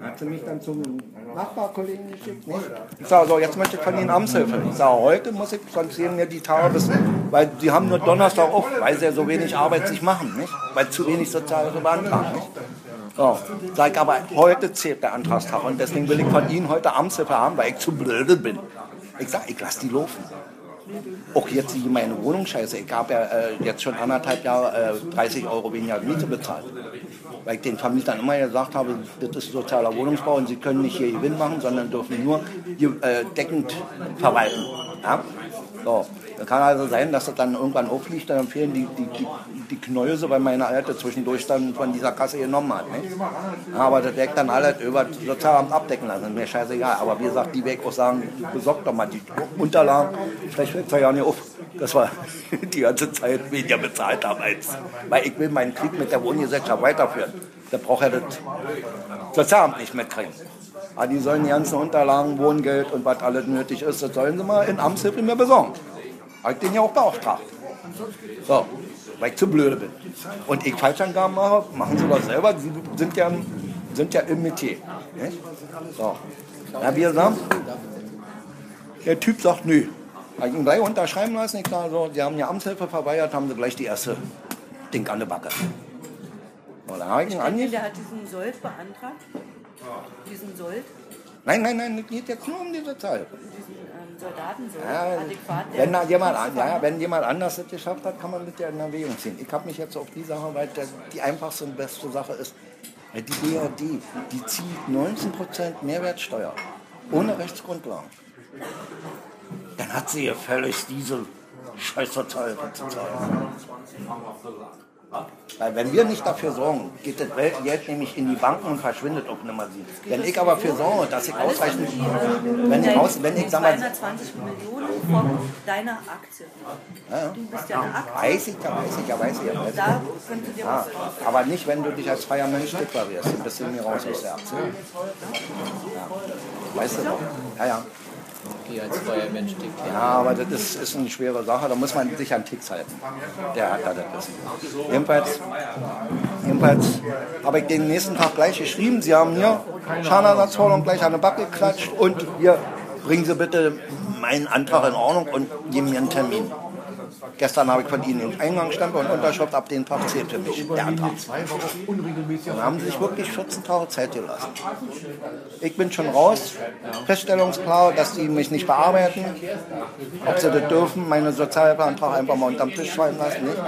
Hat sie mich dann zum Nachbarkollegen geschickt. Ich sage so, jetzt möchte ich von Ihnen Amtshilfe. Ich sage, heute muss ich, sonst sehen mir die Tage bis, weil die haben nur Donnerstag auf, weil sie ja so wenig Arbeit sich machen, nicht? weil zu wenig Sozialhilfe beantragen. Nicht? So, sag ich, aber heute zählt der Antragstag und deswegen will ich von Ihnen heute Amtshilfe haben, weil ich zu blöde bin. Ich sage, ich lasse die laufen. Auch jetzt hier meine Wohnung scheiße. Ich habe ja äh, jetzt schon anderthalb Jahre äh, 30 Euro weniger Miete bezahlt. Weil ich den Vermietern immer gesagt habe, das ist sozialer Wohnungsbau und sie können nicht hier Gewinn machen, sondern dürfen nur hier, äh, deckend verwalten. Ja? So. Das kann also sein, dass das dann irgendwann auffliegt, dann fehlen die, die, die, die Knäuse, weil meine Alte zwischendurch dann von dieser Kasse genommen hat. Nicht? Aber das werde dann alles über das Sozialamt abdecken lassen, mir scheißegal. Aber wie gesagt, die werde auch sagen, besorgt doch mal die Unterlagen. Vielleicht fällt es ja nicht auf, dass wir die ganze Zeit weniger bezahlt haben als. Weil ich will meinen Krieg mit der Wohngesellschaft weiterführen. Da braucht er das Sozialamt nicht mitkriegen. Aber die sollen die ganzen Unterlagen, Wohngeld und was alles nötig ist, das sollen sie mal in Amtshilfe mir besorgen. Habe ich den ja auch beauftragt. So, weil ich zu blöde bin. Und ich Falschangaben mache, machen sie das selber. Sie sind ja, sind ja im Metier. Nicht? So. Na, wie gesagt, der Typ sagt, nö. Habe ich ihn gleich unterschreiben lassen. Ich sage so, sie haben ja Amtshilfe verweigert, haben sie gleich die erste Ding an der Backe. So, dann habe ich ihn ange Der hat diesen Sold beantragt. Diesen Sold, Nein, nein, nein, es geht jetzt nur um die Sozialhilfe. diesen ähm, Soldatensold. Ja, adäquat. der- wenn, da jemand, an- ja, wenn jemand anders das geschafft hat, kann man das ja in Erwägung ziehen. Ich habe mich jetzt auf die Sache, weil der, die einfachste und beste Sache ist, weil die BRD, die zieht 19% Mehrwertsteuer ohne Rechtsgrundlagen. Dann hat sie ja völlig diese scheiß Sozialhilfe zu zahlen. Weil wenn wir nicht dafür sorgen, geht das Geld nämlich in die Banken und verschwindet auf Nummer 7. Wenn ich aber dafür sorge, dass ich ausreichend, wenn ich, aus, wenn ich sag mal, 220 Millionen von deiner Aktie. Du bist ja eine Aktie. Weiß ich, ja, weiß ich, ja, weiß ich, ja, weiß ich. Da könnte dir Ja, was drauf. aber nicht, wenn du dich als freier Mensch deklarierst. Ein bisschen mir raus aus der Aktie. Ja. Weißt du doch. Ja, ja. Die als freier Mensch tickt. Ja, aber das ist, ist eine schwere Sache. Da muss man sich an Ticks halten. Der hat da das Wissen. Jedenfalls, jedenfalls habe ich den nächsten Tag gleich geschrieben. Sie haben hier Schadenersatzforderung gleich an den Back geklatscht und hier bringen Sie bitte meinen Antrag in Ordnung und geben mir einen Termin. Gestern habe ich von Ihnen den Eingangsstempel und Unterschrift ab den Tag zählt für mich, der Antrag. Dann haben sie sich wirklich 14 Tage Zeit gelassen. Ich bin schon raus, feststellungsklar, dass die mich nicht bearbeiten. Ob sie das dürfen, meine Sozialhilfeantrag einfach mal unterm Tisch fallen lassen. Nicht?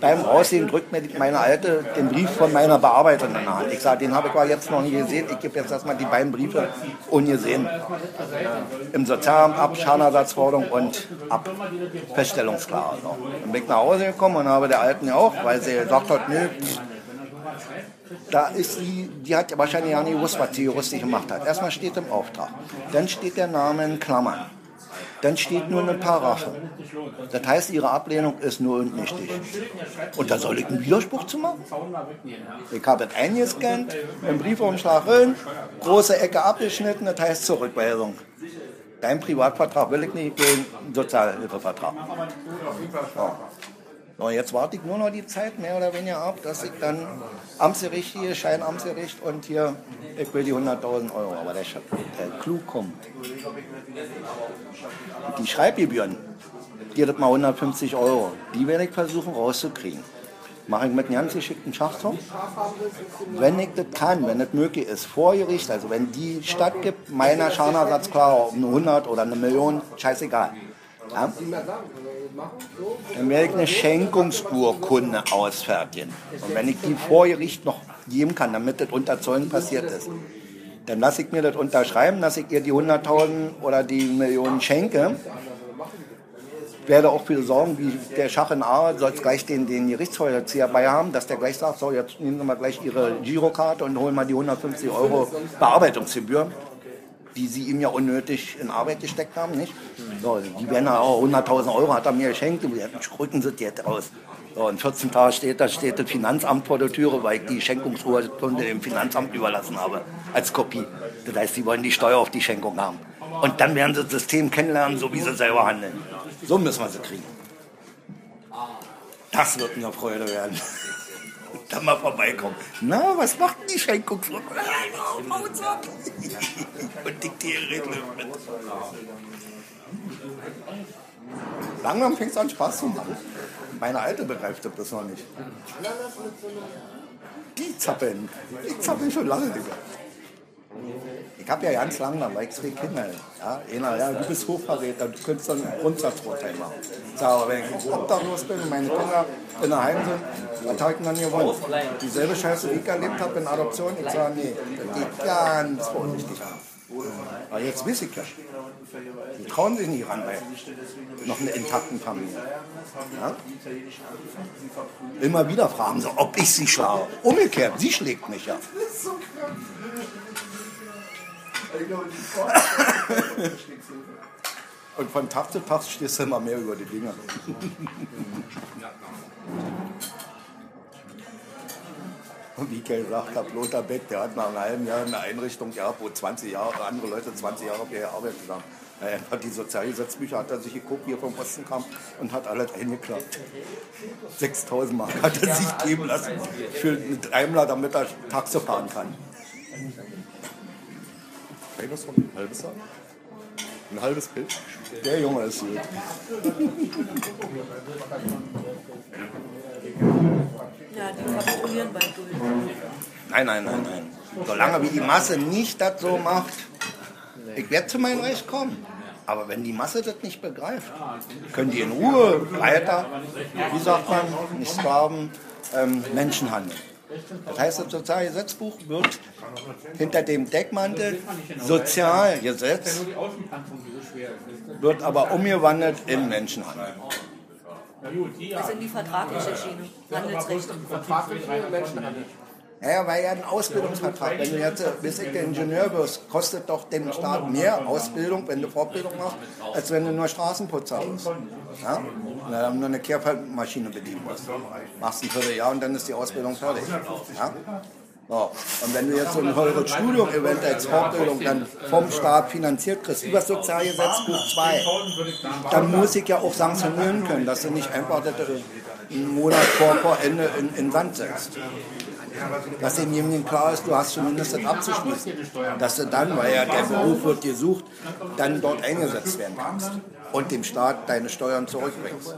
Beim Rausgehen drückt mir meine Alte den Brief von meiner Bearbeiterin in Hand. Ich sage, den habe ich aber jetzt noch nie gesehen. Ich gebe jetzt erstmal die beiden Briefe ungesehen. Im Sozialamt ab, Schadenersatzforderung und ab Feststellungsklar. So. Dann bin ich nach Hause gekommen und habe der Alten ja auch, weil sie gesagt hat, nö, da ist sie, die hat wahrscheinlich ja nicht gewusst, was sie juristisch gemacht hat. Erstmal steht im Auftrag, dann steht der Name in Klammern, dann steht nur eine Paraffe. Das heißt, ihre Ablehnung ist nur und nichtig. Und da soll ich einen Widerspruch zu machen? Ich habe es eingescannt, im Briefumschlag rein, große Ecke abgeschnitten, das heißt Zurückweisung. Dein Privatvertrag will ich nicht, den Sozialhilfevertrag. So. So, jetzt warte ich nur noch die Zeit mehr oder weniger ab, dass ich dann Amtsgericht hier, Scheinamtsgericht und hier, ich will die 100.000 Euro. Aber der, der Clou kommt. Die Schreibgebühren, hier das mal 150 Euro, die werde ich versuchen rauszukriegen. Mache ich mit einem ganz geschickten Schachzug. Wenn ich das kann, wenn das möglich ist, vor Gericht, also wenn die Stadt gibt, meiner Schadenersatz klar, ob eine 100 oder eine Million, scheißegal. Ja? Dann werde ich eine Schenkungsurkunde ausfertigen. Und wenn ich die vor Gericht noch geben kann, damit das unter Zeugen passiert ist, dann lasse ich mir das unterschreiben, dass ich ihr die 100.000 oder die Millionen schenke. Werde auch für sorgen, wie der Schach in A soll es gleich den, den Gerichtsvollzieher bei haben, dass der gleich sagt, so jetzt nehmen Sie mal gleich Ihre Girokarte und holen mal die 150 Euro Bearbeitungsgebühr die sie ihm ja unnötig in Arbeit gesteckt haben, nicht? So, die werden auch 100.000 Euro hat er mir geschenkt, und jetzt rücken sie jetzt raus. So, und 14 Tage steht, da steht das Finanzamt vor der Türe, weil ich die Schenkungsurkunde dem Finanzamt überlassen habe, als Kopie. Das heißt, sie wollen die Steuer auf die Schenkung haben. Und dann werden sie das System kennenlernen, so wie sie selber handeln. So müssen wir sie kriegen. Das wird mir Freude werden. Dann mal vorbeikommen. Na, was macht denn die? Mautsack. Und diktiere Regeln mit. Langsam fängt es an Spaß zu machen. Meine Alte begreift das noch nicht. Die zappeln. Die zappeln schon lange, Digga. Ich habe ja ganz lange, war ich zwei Kinder. Ja, einer, ja, du bist Hochverräter, du könntest dann ein Grundsatzurteil machen. Sag, aber wenn ich obdachlos bin und meine Kinder in der Heim sind, was habe ich denn dann gewonnen? Dieselbe Scheiße, die ich erlebt habe in Adoption, ich sage, nee, das geht ganz vorsichtig an. Aber jetzt weiß ich ja. Die trauen sich nicht ran bei noch einer intakten Familie. Ja? Immer wieder fragen sie, ob ich sie schlage. Umgekehrt, sie schlägt mich ja. Und von Tag zu Tag stehst du immer mehr über die Dinge. Und wie ich gesagt habe, Lothar Beck, der hat nach einem halben Jahr eine Einrichtung gehabt, wo 20 Jahre, andere Leute 20 Jahre gearbeitet haben. Er hat die Sozialgesetzbücher, hat er sich geguckt, wie er vom Osten kam und hat alles eingeklappt. 6000 Mark hat er sich geben lassen für einen Daimler, damit er Taxi fahren kann. Ein halbes Jahr? Ein halbes Bild? Der Junge ist gut. Ja, die kapitulieren bald durch. Nein, nein, nein, nein. Solange wie die Masse nicht das so macht, ich werde zu meinem Recht kommen. Aber wenn die Masse das nicht begreift, können die in Ruhe weiter, wie sagt man, nicht Sklaven, ähm, Menschen handeln. Das heißt, das Sozialgesetzbuch wird hinter dem Deckmantel Sozialgesetz wird aber umgewandelt in Menschenhandel. Das sind die vertragliche Schiene. Handelsrecht. Ja, weil ja ein Ausbildungsvertrag, wenn du jetzt, äh, der Ingenieur wirst, kostet doch den Staat mehr Ausbildung, wenn du Fortbildung machst, als wenn du nur Straßenputzer bist. Ja? Na, nur eine Kehrmaschine bedienen musst. Machst ein Vierteljahr und dann ist die Ausbildung fertig. Ja? So. Und wenn du jetzt so ein teures Studium eventuell als Fortbildung dann vom Staat finanziert kriegst, über Sozialgesetzbuch 2, dann muss ich ja auch sanktionieren können, dass du nicht einfach äh, einen Monat vor, vor Ende in, in Sand setzt dass demjenigen klar ist, du hast zumindest das abzuschließen. Dass du dann, weil ja der Beruf wird gesucht, dann dort eingesetzt werden kannst und dem Staat deine Steuern zurückbringst.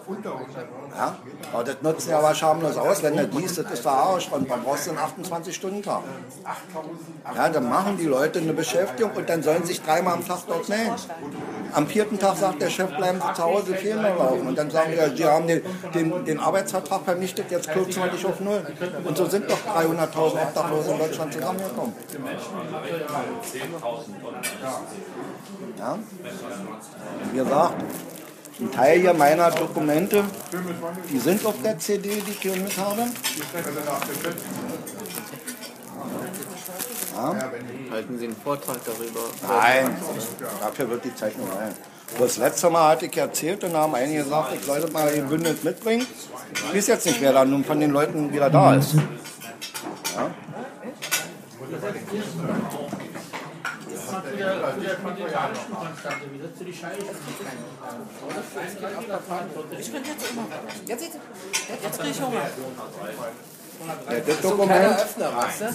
Ja? Aber das nutzt ja aber schamlos aus, wenn du liest, das ist verarscht und man brauchst einen 28-Stunden-Tag. Ja, dann machen die Leute eine Beschäftigung und dann sollen sich dreimal am Tag dort melden. Am vierten Tag sagt der Chef, bleiben Sie zu Hause, fehlen noch laufen. Und dann sagen wir, Sie haben den, den, den Arbeitsvertrag vernichtet, jetzt kürzen wir dich auf Null. Und so sind doch 300.000 Obdachlose in Deutschland zusammengekommen. Ja? Wie gesagt, ein Teil hier meiner Dokumente, die sind auf der CD, die ich hier mit habe. Ja. Halten Sie einen Vortrag darüber? Nein, dafür wird die Zeit nicht sein. Das letzte Mal hatte ich erzählt und da haben einige gesagt, ich sollte mal gebündelt mitbringen. Ich weiß jetzt nicht, wer da nun von den Leuten wieder da ist. Ja? Ich bin jetzt immer. Jetzt, jetzt kriege ich Hunger. Ja, das, Dokument, Das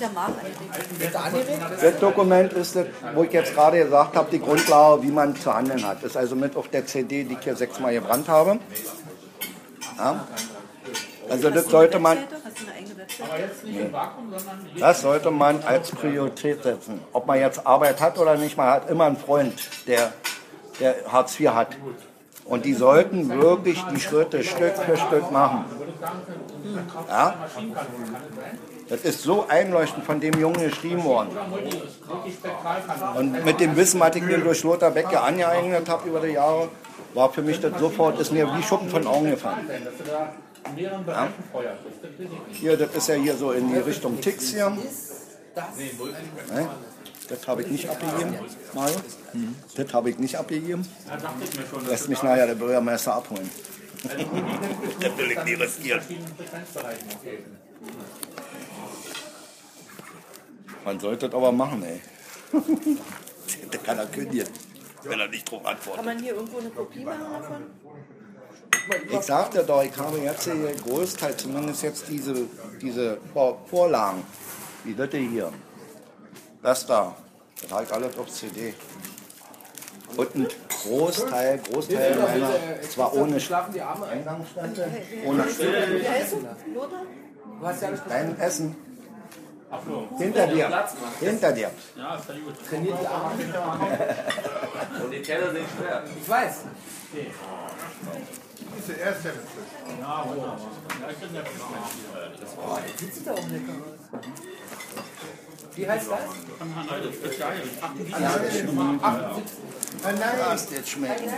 das Dokument ist das, wo ich jetzt gerade gesagt habe, die Grundlage, wie man zu handeln hat. Ist also mit auf der CD, die ich hier sechsmal gebrannt habe. Ja? Also das sollte man, Hast du eine eigene Website? das sollte man als Priorität setzen. Ob man jetzt Arbeit hat oder nicht, man hat immer einen Freund, der, der Hartz IV hat. Und die sollten wirklich die Schritte Stück für Stück machen. Ja? Das ist so einleuchtend von dem Jungen geschrieben worden. Und mit dem Wissen, was ich mir durch Lothar Becker angeeignet habe über die Jahre, war für mich das sofort, ist mir wie Schuppen von Augen gefallen. Ja? Hier, das ist ja hier so in die Richtung Tix hier. Ne? Das habe ich nicht abgegeben, Mario. Das habe ich nicht abgegeben. Lässt mich nachher der Bürgermeister abholen. das will ich nie riskieren. Man sollte das aber machen, ey. der kann er kündigen, wenn er nicht drauf Kann antwortet. man hier irgendwo eine Kopie machen davon? Ich sagte doch, ich habe jetzt hier Großteil, zumindest jetzt diese, diese Vor- Vorlagen, wie das hier. Das da. Das habe ich alles auf CD. Und ein Großteil, Großteil meiner, zwar ohne Eingangsstände, ohne dein Essen. Hinter dir. Hinter dir. Trainiert die Arme. Und die Teller sind schwer. Ich weiß. Ist der erste Ja, wunderbar. Ja, ich bin der Oh, der sieht da auch lecker aus. Wie heißt das? Lass jetzt schmecken.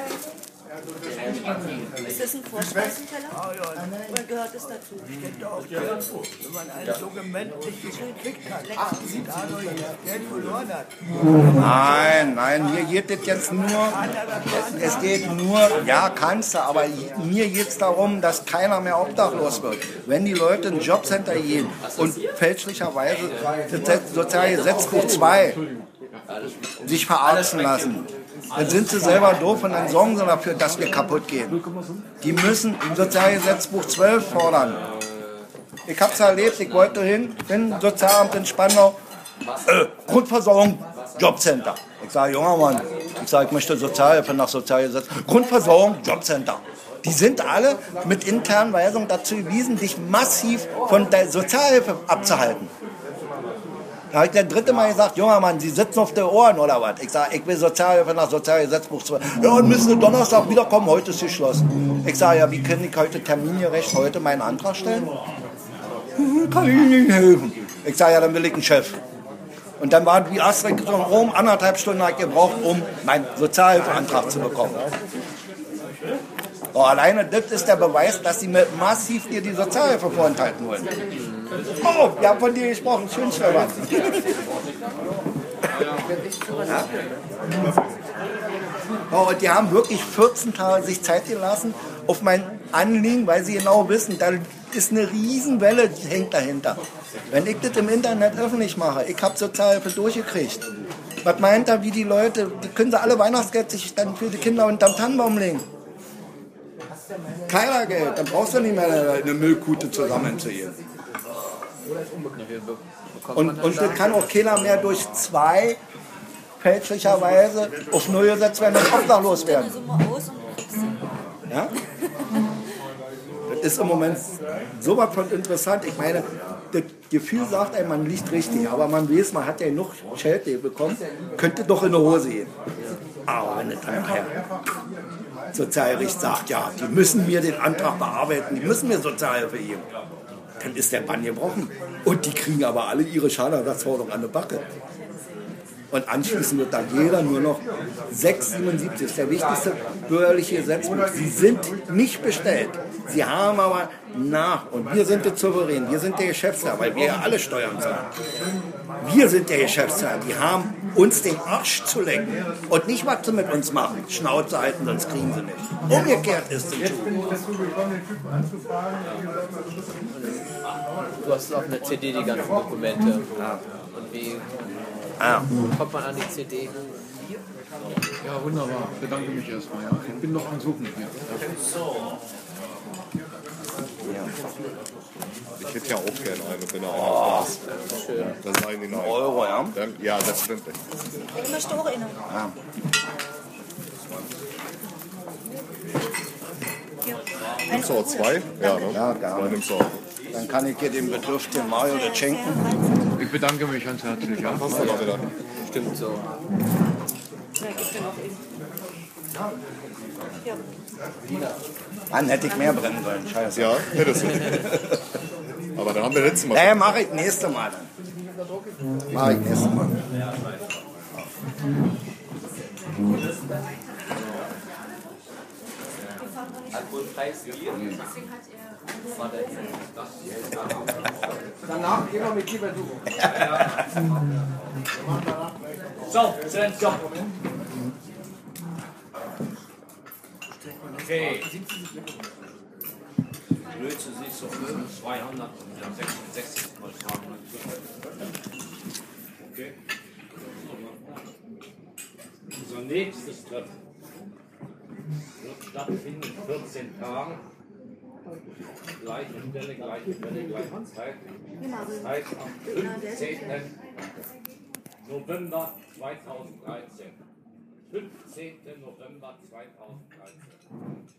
Ist das ein Vorspeisenteller? Oder gehört es dazu? Wenn man einen so gemütlich gekriegt hat, dadurch Geld verloren hat. Nein, nein, mir geht es jetzt nur, es, es geht nur, ja, kannst du, aber mir geht es darum, dass keiner mehr obdachlos wird. Wenn die Leute in ein Jobcenter gehen und fälschlicherweise das soziale Gesetzbuch 2 sich verarschen lassen, dann sind sie selber doof und dann sorgen sie dafür, dass wir kaputt gehen. Die müssen Sozialgesetzbuch 12 fordern. Ich hab's erlebt, ich wollte hin, bin Sozialamt in Spandau, äh, Grundversorgung, Jobcenter. Ich sage, junger Mann, ich sage, ich möchte Sozialhilfe nach Sozialgesetz. Grundversorgung, Jobcenter. Die sind alle mit internen Weisungen dazu gewiesen, dich massiv von der Sozialhilfe abzuhalten. Da habe ich das dritte Mal gesagt, junger Mann, Sie sitzen auf den Ohren oder was? Ich sage, ich will Sozialhilfe nach Sozialgesetzbuch 2. Ja, und müssen Sie Donnerstag wiederkommen, heute ist geschlossen. Ich sage, ja, wie kann ich heute termingerecht heute meinen Antrag stellen? Hm, Kann ich Ihnen nicht helfen. Ich sage, ja, dann will ich einen Chef. Und dann war wie Astrid so rum, anderthalb Stunden ich gebraucht, um meinen Sozialhilfeantrag zu bekommen. Oh, alleine das ist der Beweis, dass sie mir massiv dir die Sozialhilfe vorenthalten wollen. Oh, wir haben von dir gesprochen. Schön, Stefan. Oh, und die haben wirklich 14 Tage sich Zeit gelassen auf mein Anliegen, weil sie genau wissen, da ist eine Riesenwelle, die hängt dahinter. Wenn ich das im Internet öffentlich mache, ich habe Sozialhilfe durchgekriegt. Was meint er, wie die Leute, die können sie alle Weihnachtsgeld sich dann für die Kinder unterm Tannenbaum legen. Keiner Geld, dann brauchst du nicht mehr eine Müllkute zusammenzugehen. Und, und das kann auch keiner mehr durch zwei fälschlicherweise auf Null gesetzt werden und obdachlos werden. Ja? Das ist im Moment so was von interessant. Ich meine, das Gefühl sagt einem, man liegt richtig, aber man weiß, man hat ja genug Schelte bekommen, könnte doch in die Hose gehen. Aber wenn das dann nachher Sozialgericht sagt, ja, die müssen mir den Antrag bearbeiten, die müssen mir Sozialhilfe geben, dann ist der Bann gebrochen. Und die kriegen aber alle ihre Schadenersatzforderung an der Backe. Und anschließend wird dann jeder nur noch 6,77, ist der wichtigste bürgerliche Gesetzbuch. Sie sind nicht bestellt. Sie haben aber nach, und wir sind der Souverän, wir sind der Geschäftsherr, weil wir ja alle Steuern zahlen. Wir sind der Geschäftsherr, die haben uns den Arsch zu lecken und nicht, was sie mit uns machen. Schnauze halten, sonst kriegen sie nicht. Umgekehrt ist es. Du hast auf einer CD die ganzen Dokumente. Und wie Ah. kommt man an die CD? Ja, wunderbar. Bedanke mich erstmal. Ja. Ich bin noch am Suchen hier. Ich hätte ja auch gerne eine, wenn er auch passt. Dann sagen die nein. Euro, ja? Dann, ja, selbstverständlich. Ich möchte auch eine. Ja. Nimmst du auch zwei? Ja, ne? Ja, du auch. Dann kann ich dir den Bedürftigen Mario das schenken. Ich bedanke mich ganz herzlich. Ja. Passt auch wieder. Stimmt so. Ja, gib dir noch eben. Ja. Dann hätte ich mehr brennen sollen. Scheiße. Ja, hättest du. Aber dann haben wir letztes Mal. Naja, mache ich nächste Mal dann. Mache ich nächste Mal. Alkoholfreies Bier. Danach gehen wir mit lieber du. So, sind Job. Okay. Größe siehst du 266 mal fragen. Okay. Unser nächstes Treffen wird stattfinden in 14 Tagen. Gleiche Stelle, gleiche Stelle, gleiche Zeit. Das am 15. November 2013. 15. November 2013.